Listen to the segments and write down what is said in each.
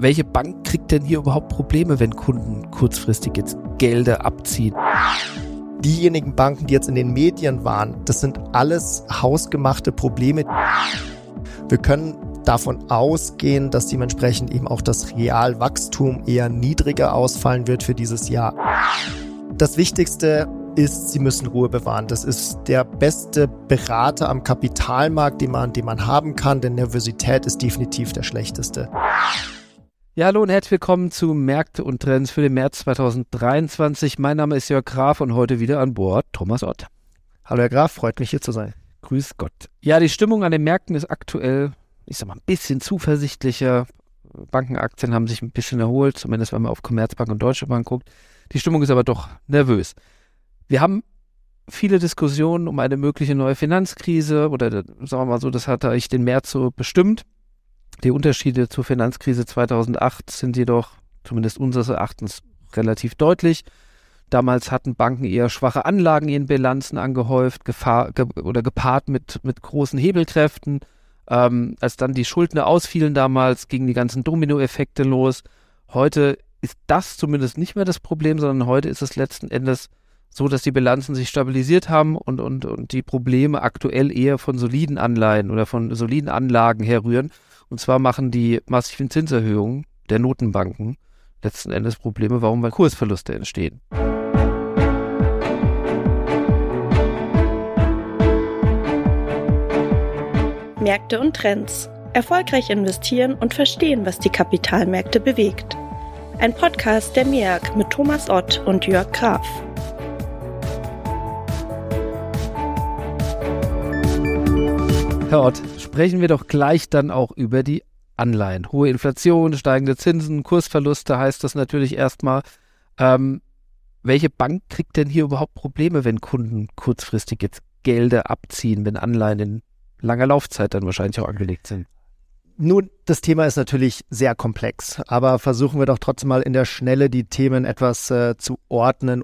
welche Bank kriegt denn hier überhaupt Probleme, wenn Kunden kurzfristig jetzt Gelder abziehen? Diejenigen Banken, die jetzt in den Medien waren, das sind alles hausgemachte Probleme. Wir können davon ausgehen, dass dementsprechend eben auch das Realwachstum eher niedriger ausfallen wird für dieses Jahr. Das Wichtigste ist, sie müssen Ruhe bewahren. Das ist der beste Berater am Kapitalmarkt, den man, den man haben kann, denn Nervosität ist definitiv der schlechteste. Ja, hallo und herzlich willkommen zu Märkte und Trends für den März 2023. Mein Name ist Jörg Graf und heute wieder an Bord Thomas Ott. Hallo Herr Graf, freut mich hier zu sein. Grüß Gott. Ja, die Stimmung an den Märkten ist aktuell, ich sag mal, ein bisschen zuversichtlicher. Bankenaktien haben sich ein bisschen erholt, zumindest wenn man auf Commerzbank und Deutsche Bank guckt. Die Stimmung ist aber doch nervös. Wir haben viele Diskussionen um eine mögliche neue Finanzkrise oder sagen wir mal so, das hat eigentlich den März so bestimmt. Die Unterschiede zur Finanzkrise 2008 sind jedoch, zumindest unseres Erachtens, relativ deutlich. Damals hatten Banken eher schwache Anlagen in ihren Bilanzen angehäuft gefahr, ge oder gepaart mit, mit großen Hebelkräften. Ähm, als dann die Schuldner ausfielen damals, gingen die ganzen Dominoeffekte los. Heute ist das zumindest nicht mehr das Problem, sondern heute ist es letzten Endes so, dass die Bilanzen sich stabilisiert haben und, und, und die Probleme aktuell eher von soliden Anleihen oder von soliden Anlagen herrühren. Und zwar machen die massiven Zinserhöhungen der Notenbanken letzten Endes Probleme, warum weil Kursverluste entstehen. Märkte und Trends. Erfolgreich investieren und verstehen, was die Kapitalmärkte bewegt. Ein Podcast der MEAG mit Thomas Ott und Jörg Graf. Herr Ott, sprechen wir doch gleich dann auch über die Anleihen. Hohe Inflation, steigende Zinsen, Kursverluste heißt das natürlich erstmal. Ähm, welche Bank kriegt denn hier überhaupt Probleme, wenn Kunden kurzfristig jetzt Gelder abziehen, wenn Anleihen in langer Laufzeit dann wahrscheinlich auch angelegt sind? Nun, das Thema ist natürlich sehr komplex, aber versuchen wir doch trotzdem mal in der Schnelle die Themen etwas äh, zu ordnen.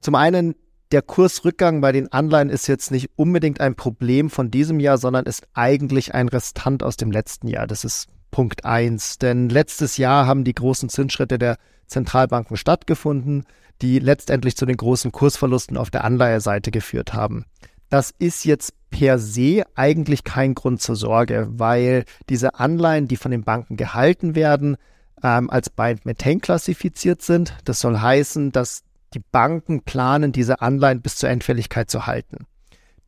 Zum einen der Kursrückgang bei den Anleihen ist jetzt nicht unbedingt ein Problem von diesem Jahr, sondern ist eigentlich ein Restant aus dem letzten Jahr. Das ist Punkt eins. Denn letztes Jahr haben die großen Zinsschritte der Zentralbanken stattgefunden, die letztendlich zu den großen Kursverlusten auf der Anleiheseite geführt haben. Das ist jetzt per se eigentlich kein Grund zur Sorge, weil diese Anleihen, die von den Banken gehalten werden, ähm, als Bind Maintain klassifiziert sind. Das soll heißen, dass die Banken planen, diese Anleihen bis zur Endfälligkeit zu halten.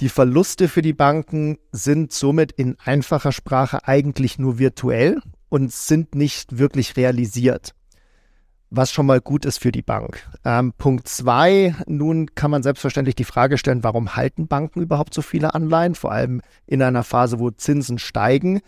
Die Verluste für die Banken sind somit in einfacher Sprache eigentlich nur virtuell und sind nicht wirklich realisiert, was schon mal gut ist für die Bank. Ähm, Punkt zwei, nun kann man selbstverständlich die Frage stellen, warum halten Banken überhaupt so viele Anleihen, vor allem in einer Phase, wo Zinsen steigen.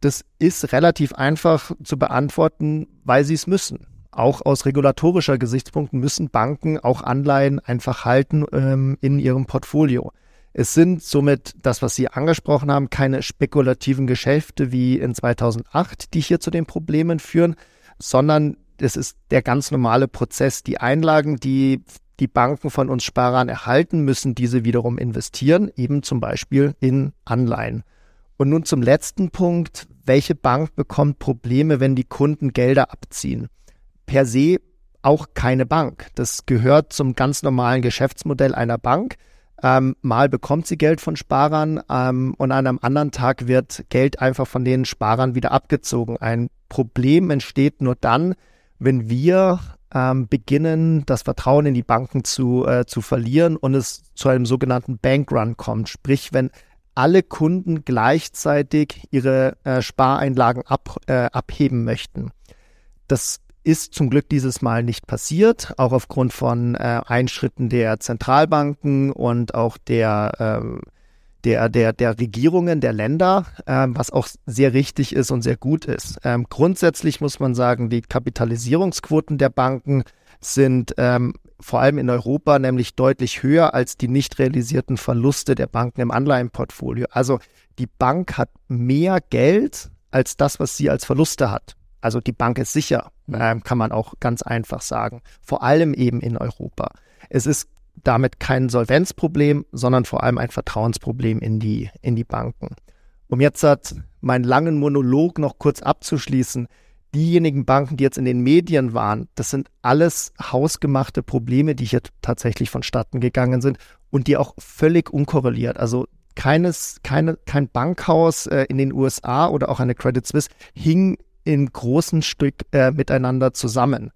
Das ist relativ einfach zu beantworten, weil sie es müssen auch aus regulatorischer Gesichtspunkten müssen Banken auch Anleihen einfach halten ähm, in ihrem Portfolio. Es sind somit das, was Sie angesprochen haben, keine spekulativen Geschäfte wie in 2008, die hier zu den Problemen führen, sondern es ist der ganz normale Prozess. Die Einlagen, die die Banken von uns Sparern erhalten, müssen diese wiederum investieren, eben zum Beispiel in Anleihen. Und nun zum letzten Punkt. Welche Bank bekommt Probleme, wenn die Kunden Gelder abziehen? Per se auch keine Bank. Das gehört zum ganz normalen Geschäftsmodell einer Bank. Ähm, mal bekommt sie Geld von Sparern ähm, und an einem anderen Tag wird Geld einfach von den Sparern wieder abgezogen. Ein Problem entsteht nur dann, wenn wir ähm, beginnen, das Vertrauen in die Banken zu, äh, zu verlieren und es zu einem sogenannten Bankrun kommt. Sprich, wenn alle Kunden gleichzeitig ihre äh, Spareinlagen ab, äh, abheben möchten. Das ist zum Glück dieses Mal nicht passiert, auch aufgrund von äh, Einschritten der Zentralbanken und auch der, ähm, der, der, der Regierungen der Länder, ähm, was auch sehr richtig ist und sehr gut ist. Ähm, grundsätzlich muss man sagen, die Kapitalisierungsquoten der Banken sind ähm, vor allem in Europa nämlich deutlich höher als die nicht realisierten Verluste der Banken im Anleihenportfolio. Also die Bank hat mehr Geld als das, was sie als Verluste hat. Also die Bank ist sicher, äh, kann man auch ganz einfach sagen. Vor allem eben in Europa. Es ist damit kein Solvenzproblem, sondern vor allem ein Vertrauensproblem in die, in die Banken. Um jetzt hat meinen langen Monolog noch kurz abzuschließen. diejenigen Banken, die jetzt in den Medien waren, das sind alles hausgemachte Probleme, die hier tatsächlich vonstatten gegangen sind und die auch völlig unkorreliert. Also keines, keine, kein Bankhaus äh, in den USA oder auch eine Credit Suisse hing in großen Stück äh, miteinander zusammen.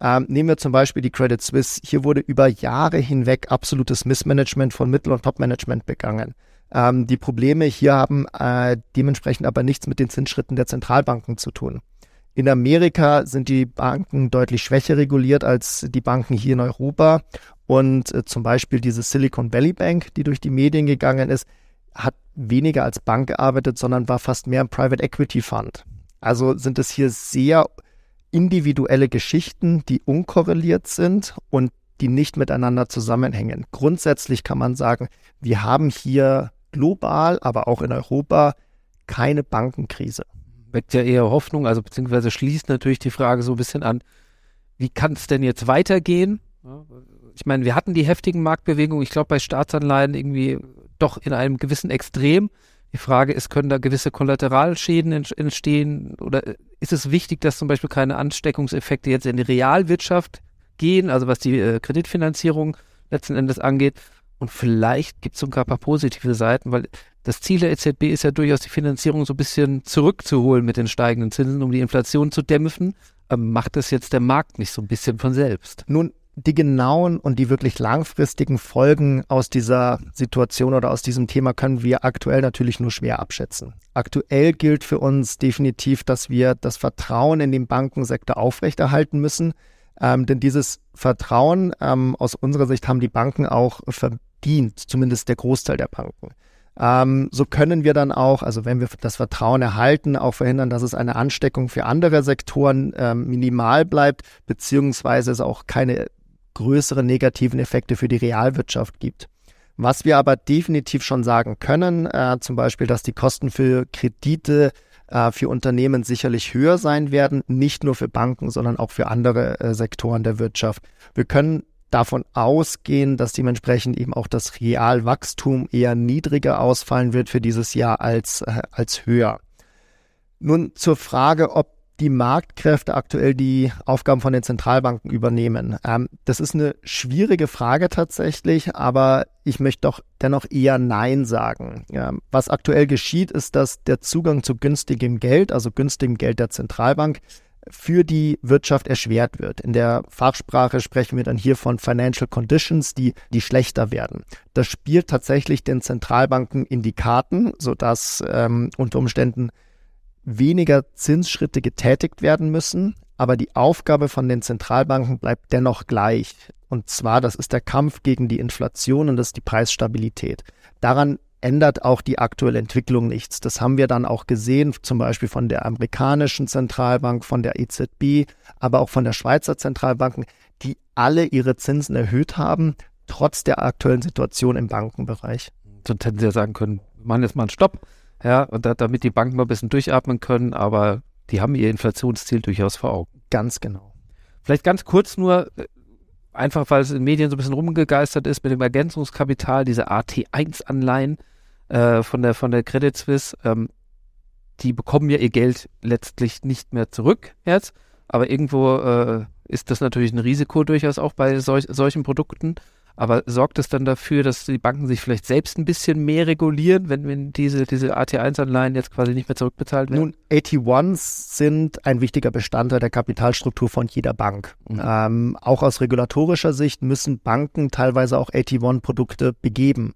Ähm, nehmen wir zum Beispiel die Credit Suisse. Hier wurde über Jahre hinweg absolutes Missmanagement von Mittel- und Topmanagement begangen. Ähm, die Probleme hier haben äh, dementsprechend aber nichts mit den Zinsschritten der Zentralbanken zu tun. In Amerika sind die Banken deutlich schwächer reguliert als die Banken hier in Europa. Und äh, zum Beispiel diese Silicon Valley Bank, die durch die Medien gegangen ist, hat weniger als Bank gearbeitet, sondern war fast mehr ein Private Equity Fund. Also sind es hier sehr individuelle Geschichten, die unkorreliert sind und die nicht miteinander zusammenhängen. Grundsätzlich kann man sagen, wir haben hier global, aber auch in Europa keine Bankenkrise. Weckt ja eher Hoffnung, also beziehungsweise schließt natürlich die Frage so ein bisschen an, wie kann es denn jetzt weitergehen? Ich meine, wir hatten die heftigen Marktbewegungen, ich glaube bei Staatsanleihen irgendwie doch in einem gewissen Extrem. Die Frage ist, können da gewisse Kollateralschäden entstehen oder ist es wichtig, dass zum Beispiel keine Ansteckungseffekte jetzt in die Realwirtschaft gehen, also was die äh, Kreditfinanzierung letzten Endes angeht? Und vielleicht gibt es sogar ein paar positive Seiten, weil das Ziel der EZB ist ja durchaus, die Finanzierung so ein bisschen zurückzuholen mit den steigenden Zinsen, um die Inflation zu dämpfen. Ähm, macht das jetzt der Markt nicht so ein bisschen von selbst? Nun, die genauen und die wirklich langfristigen Folgen aus dieser Situation oder aus diesem Thema können wir aktuell natürlich nur schwer abschätzen. Aktuell gilt für uns definitiv, dass wir das Vertrauen in den Bankensektor aufrechterhalten müssen. Ähm, denn dieses Vertrauen ähm, aus unserer Sicht haben die Banken auch verdient, zumindest der Großteil der Banken. Ähm, so können wir dann auch, also wenn wir das Vertrauen erhalten, auch verhindern, dass es eine Ansteckung für andere Sektoren ähm, minimal bleibt, beziehungsweise es auch keine größere negativen Effekte für die Realwirtschaft gibt. Was wir aber definitiv schon sagen können, äh, zum Beispiel, dass die Kosten für Kredite äh, für Unternehmen sicherlich höher sein werden, nicht nur für Banken, sondern auch für andere äh, Sektoren der Wirtschaft. Wir können davon ausgehen, dass dementsprechend eben auch das Realwachstum eher niedriger ausfallen wird für dieses Jahr als, äh, als höher. Nun zur Frage, ob die Marktkräfte aktuell die Aufgaben von den Zentralbanken übernehmen? Ähm, das ist eine schwierige Frage tatsächlich, aber ich möchte doch dennoch eher Nein sagen. Ja, was aktuell geschieht, ist, dass der Zugang zu günstigem Geld, also günstigem Geld der Zentralbank, für die Wirtschaft erschwert wird. In der Fachsprache sprechen wir dann hier von Financial Conditions, die, die schlechter werden. Das spielt tatsächlich den Zentralbanken in die Karten, sodass ähm, unter Umständen weniger Zinsschritte getätigt werden müssen, aber die Aufgabe von den Zentralbanken bleibt dennoch gleich. Und zwar, das ist der Kampf gegen die Inflation und das ist die Preisstabilität. Daran ändert auch die aktuelle Entwicklung nichts. Das haben wir dann auch gesehen, zum Beispiel von der amerikanischen Zentralbank, von der EZB, aber auch von der Schweizer Zentralbanken, die alle ihre Zinsen erhöht haben, trotz der aktuellen Situation im Bankenbereich. Sonst hätten sie ja sagen können, machen jetzt mal einen Stopp, ja, und da, damit die Banken mal ein bisschen durchatmen können, aber die haben ihr Inflationsziel durchaus vor Augen. Ganz genau. Vielleicht ganz kurz nur, äh, einfach weil es in den Medien so ein bisschen rumgegeistert ist mit dem Ergänzungskapital, diese AT1-Anleihen äh, von, der, von der Credit Suisse, ähm, die bekommen ja ihr Geld letztlich nicht mehr zurück jetzt, aber irgendwo äh, ist das natürlich ein Risiko durchaus auch bei solch, solchen Produkten. Aber sorgt es dann dafür, dass die Banken sich vielleicht selbst ein bisschen mehr regulieren, wenn, wenn diese, diese AT1-Anleihen jetzt quasi nicht mehr zurückbezahlt werden? Nun, AT1s sind ein wichtiger Bestandteil der Kapitalstruktur von jeder Bank. Mhm. Ähm, auch aus regulatorischer Sicht müssen Banken teilweise auch AT1-Produkte begeben.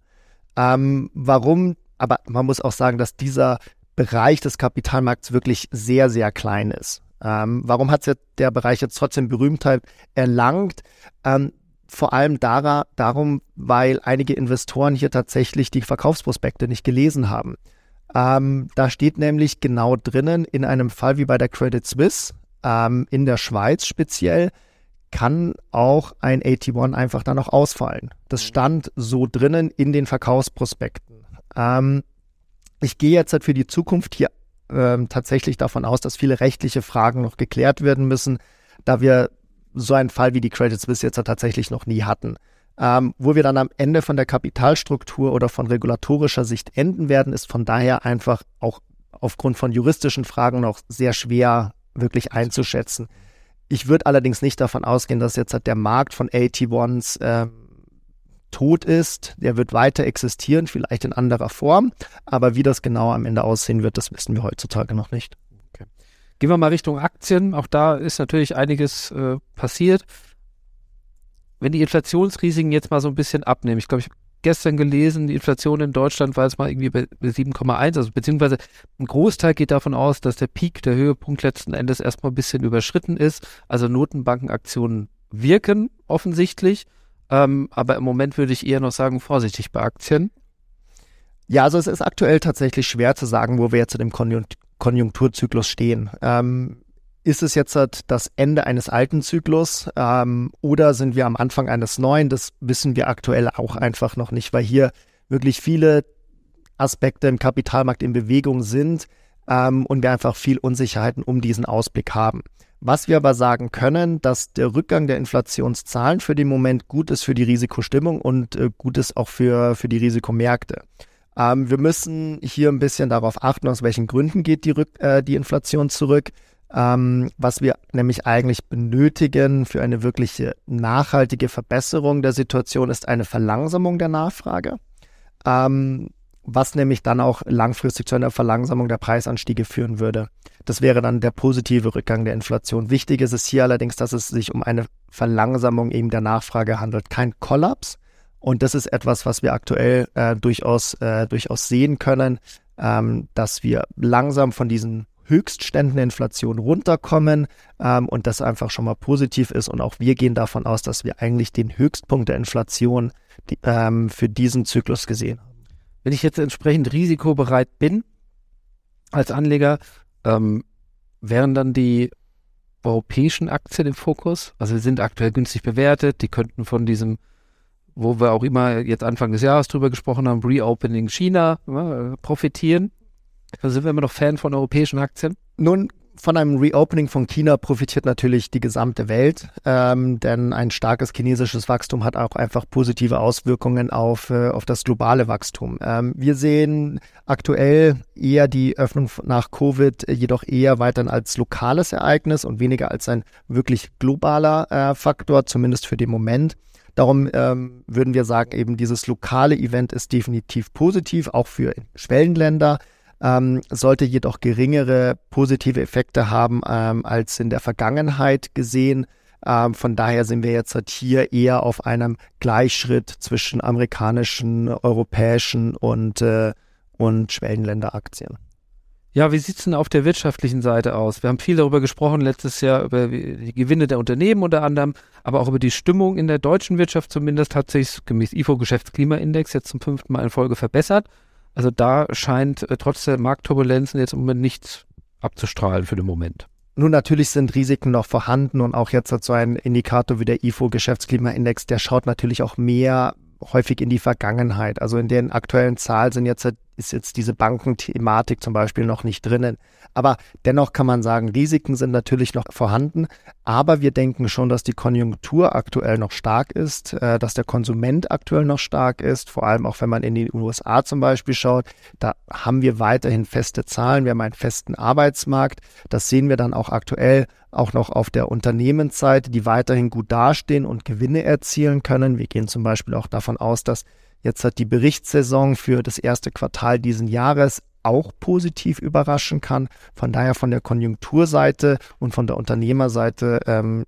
Ähm, warum? Aber man muss auch sagen, dass dieser Bereich des Kapitalmarkts wirklich sehr, sehr klein ist. Ähm, warum hat der Bereich jetzt trotzdem Berühmtheit erlangt? Ähm, vor allem dara, darum, weil einige Investoren hier tatsächlich die Verkaufsprospekte nicht gelesen haben. Ähm, da steht nämlich genau drinnen, in einem Fall wie bei der Credit Suisse, ähm, in der Schweiz speziell, kann auch ein AT1 einfach dann noch ausfallen. Das stand so drinnen in den Verkaufsprospekten. Ähm, ich gehe jetzt halt für die Zukunft hier ähm, tatsächlich davon aus, dass viele rechtliche Fragen noch geklärt werden müssen, da wir so einen Fall wie die Credit Suisse jetzt tatsächlich noch nie hatten. Ähm, wo wir dann am Ende von der Kapitalstruktur oder von regulatorischer Sicht enden werden, ist von daher einfach auch aufgrund von juristischen Fragen noch sehr schwer wirklich einzuschätzen. Ich würde allerdings nicht davon ausgehen, dass jetzt halt der Markt von AT1s äh, tot ist. Der wird weiter existieren, vielleicht in anderer Form. Aber wie das genau am Ende aussehen wird, das wissen wir heutzutage noch nicht. Gehen wir mal Richtung Aktien. Auch da ist natürlich einiges äh, passiert. Wenn die Inflationsrisiken jetzt mal so ein bisschen abnehmen, ich glaube, ich habe gestern gelesen, die Inflation in Deutschland war jetzt mal irgendwie bei 7,1, also beziehungsweise ein Großteil geht davon aus, dass der Peak, der Höhepunkt letzten Endes erstmal ein bisschen überschritten ist. Also Notenbankenaktionen wirken offensichtlich. Ähm, aber im Moment würde ich eher noch sagen, vorsichtig bei Aktien. Ja, also es ist aktuell tatsächlich schwer zu sagen, wo wir jetzt in dem Konjunkturzyklus stehen. Ähm, ist es jetzt halt das Ende eines alten Zyklus ähm, oder sind wir am Anfang eines neuen? Das wissen wir aktuell auch einfach noch nicht, weil hier wirklich viele Aspekte im Kapitalmarkt in Bewegung sind ähm, und wir einfach viel Unsicherheiten um diesen Ausblick haben. Was wir aber sagen können, dass der Rückgang der Inflationszahlen für den Moment gut ist für die Risikostimmung und äh, gut ist auch für, für die Risikomärkte. Ähm, wir müssen hier ein bisschen darauf achten, aus welchen Gründen geht die, Rück, äh, die Inflation zurück. Ähm, was wir nämlich eigentlich benötigen für eine wirkliche nachhaltige Verbesserung der Situation ist eine Verlangsamung der Nachfrage, ähm, was nämlich dann auch langfristig zu einer Verlangsamung der Preisanstiege führen würde. Das wäre dann der positive Rückgang der Inflation. Wichtig ist es hier allerdings, dass es sich um eine Verlangsamung eben der Nachfrage handelt, kein Kollaps. Und das ist etwas, was wir aktuell äh, durchaus, äh, durchaus sehen können, ähm, dass wir langsam von diesen Höchstständen der Inflation runterkommen ähm, und das einfach schon mal positiv ist. Und auch wir gehen davon aus, dass wir eigentlich den Höchstpunkt der Inflation die, ähm, für diesen Zyklus gesehen haben. Wenn ich jetzt entsprechend risikobereit bin als Anleger, ähm, wären dann die europäischen Aktien im Fokus? Also sie sind aktuell günstig bewertet, die könnten von diesem wo wir auch immer jetzt Anfang des Jahres drüber gesprochen haben, Reopening China, ja, profitieren. Also sind wir immer noch Fan von europäischen Aktien? Nun, von einem Reopening von China profitiert natürlich die gesamte Welt, ähm, denn ein starkes chinesisches Wachstum hat auch einfach positive Auswirkungen auf, äh, auf das globale Wachstum. Ähm, wir sehen aktuell eher die Öffnung nach Covid jedoch eher weiterhin als lokales Ereignis und weniger als ein wirklich globaler äh, Faktor, zumindest für den Moment. Darum ähm, würden wir sagen, eben dieses lokale Event ist definitiv positiv, auch für Schwellenländer ähm, sollte jedoch geringere positive Effekte haben ähm, als in der Vergangenheit gesehen. Ähm, von daher sind wir jetzt halt hier eher auf einem Gleichschritt zwischen amerikanischen, europäischen und, äh, und Schwellenländeraktien. Ja, wie sieht's denn auf der wirtschaftlichen Seite aus? Wir haben viel darüber gesprochen letztes Jahr, über die Gewinne der Unternehmen unter anderem, aber auch über die Stimmung in der deutschen Wirtschaft zumindest hat sich gemäß IFO Geschäftsklimaindex jetzt zum fünften Mal in Folge verbessert. Also da scheint äh, trotz der Marktturbulenzen jetzt im Moment nichts abzustrahlen für den Moment. Nun, natürlich sind Risiken noch vorhanden und auch jetzt hat so ein Indikator wie der IFO Geschäftsklimaindex, der schaut natürlich auch mehr häufig in die Vergangenheit. Also in den aktuellen Zahlen sind jetzt, ist jetzt diese Bankenthematik zum Beispiel noch nicht drinnen. Aber dennoch kann man sagen, Risiken sind natürlich noch vorhanden. Aber wir denken schon, dass die Konjunktur aktuell noch stark ist, äh, dass der Konsument aktuell noch stark ist. Vor allem auch wenn man in die USA zum Beispiel schaut, da haben wir weiterhin feste Zahlen. Wir haben einen festen Arbeitsmarkt. Das sehen wir dann auch aktuell auch noch auf der Unternehmensseite, die weiterhin gut dastehen und Gewinne erzielen können. Wir gehen zum Beispiel auch davon aus, dass jetzt hat die Berichtssaison für das erste Quartal diesen Jahres auch positiv überraschen kann. Von daher von der Konjunkturseite und von der Unternehmerseite ähm,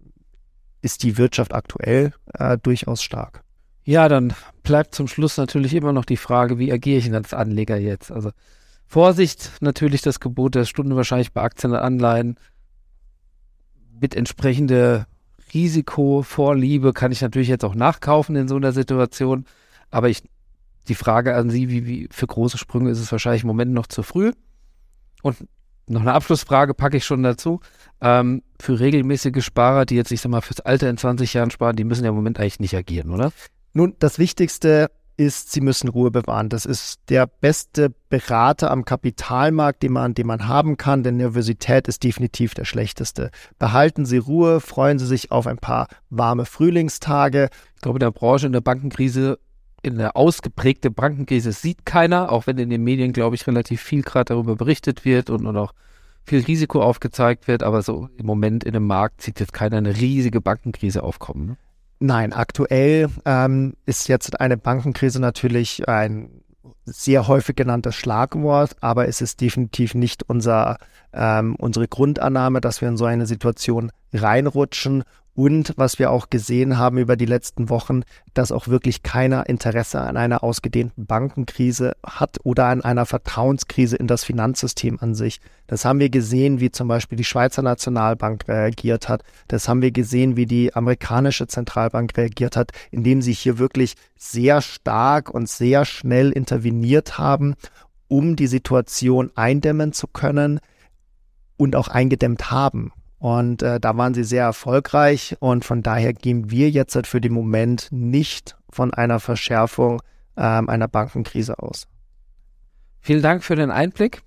ist die Wirtschaft aktuell äh, durchaus stark. Ja, dann bleibt zum Schluss natürlich immer noch die Frage, wie agiere ich denn als Anleger jetzt? Also Vorsicht, natürlich das Gebot der Stunde wahrscheinlich bei Aktien und Anleihen. Mit entsprechender Risikovorliebe kann ich natürlich jetzt auch nachkaufen in so einer Situation. Aber ich die Frage an Sie, wie, wie für große Sprünge ist es wahrscheinlich im Moment noch zu früh. Und noch eine Abschlussfrage packe ich schon dazu. Ähm, für regelmäßige Sparer, die jetzt, ich sag mal, fürs Alter in 20 Jahren sparen, die müssen ja im Moment eigentlich nicht agieren, oder? Nun, das Wichtigste ist, sie müssen Ruhe bewahren. Das ist der beste Berater am Kapitalmarkt, den man, den man haben kann, denn Nervosität ist definitiv der schlechteste. Behalten Sie Ruhe, freuen Sie sich auf ein paar warme Frühlingstage. Ich glaube, in der Branche, in der Bankenkrise in der ausgeprägte Bankenkrise sieht keiner, auch wenn in den Medien, glaube ich, relativ viel gerade darüber berichtet wird und, und auch viel Risiko aufgezeigt wird, aber so im Moment in dem Markt sieht jetzt keiner eine riesige Bankenkrise aufkommen. Ne? Nein, aktuell ähm, ist jetzt eine Bankenkrise natürlich ein sehr häufig genanntes Schlagwort, aber es ist definitiv nicht unser, ähm, unsere Grundannahme, dass wir in so eine Situation reinrutschen und was wir auch gesehen haben über die letzten Wochen, dass auch wirklich keiner Interesse an einer ausgedehnten Bankenkrise hat oder an einer Vertrauenskrise in das Finanzsystem an sich. Das haben wir gesehen, wie zum Beispiel die Schweizer Nationalbank reagiert hat. Das haben wir gesehen, wie die amerikanische Zentralbank reagiert hat, indem sie hier wirklich sehr stark und sehr schnell interveniert haben, um die Situation eindämmen zu können und auch eingedämmt haben. Und äh, da waren sie sehr erfolgreich und von daher gehen wir jetzt halt für den Moment nicht von einer Verschärfung ähm, einer Bankenkrise aus. Vielen Dank für den Einblick.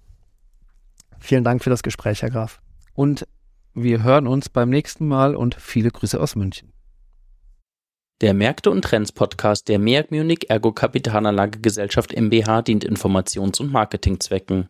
Vielen Dank für das Gespräch, Herr Graf. Und wir hören uns beim nächsten Mal und viele Grüße aus München. Der Märkte und Trends Podcast der MEAG Munich Ergo Kapitalanlage Gesellschaft MBH dient Informations- und Marketingzwecken.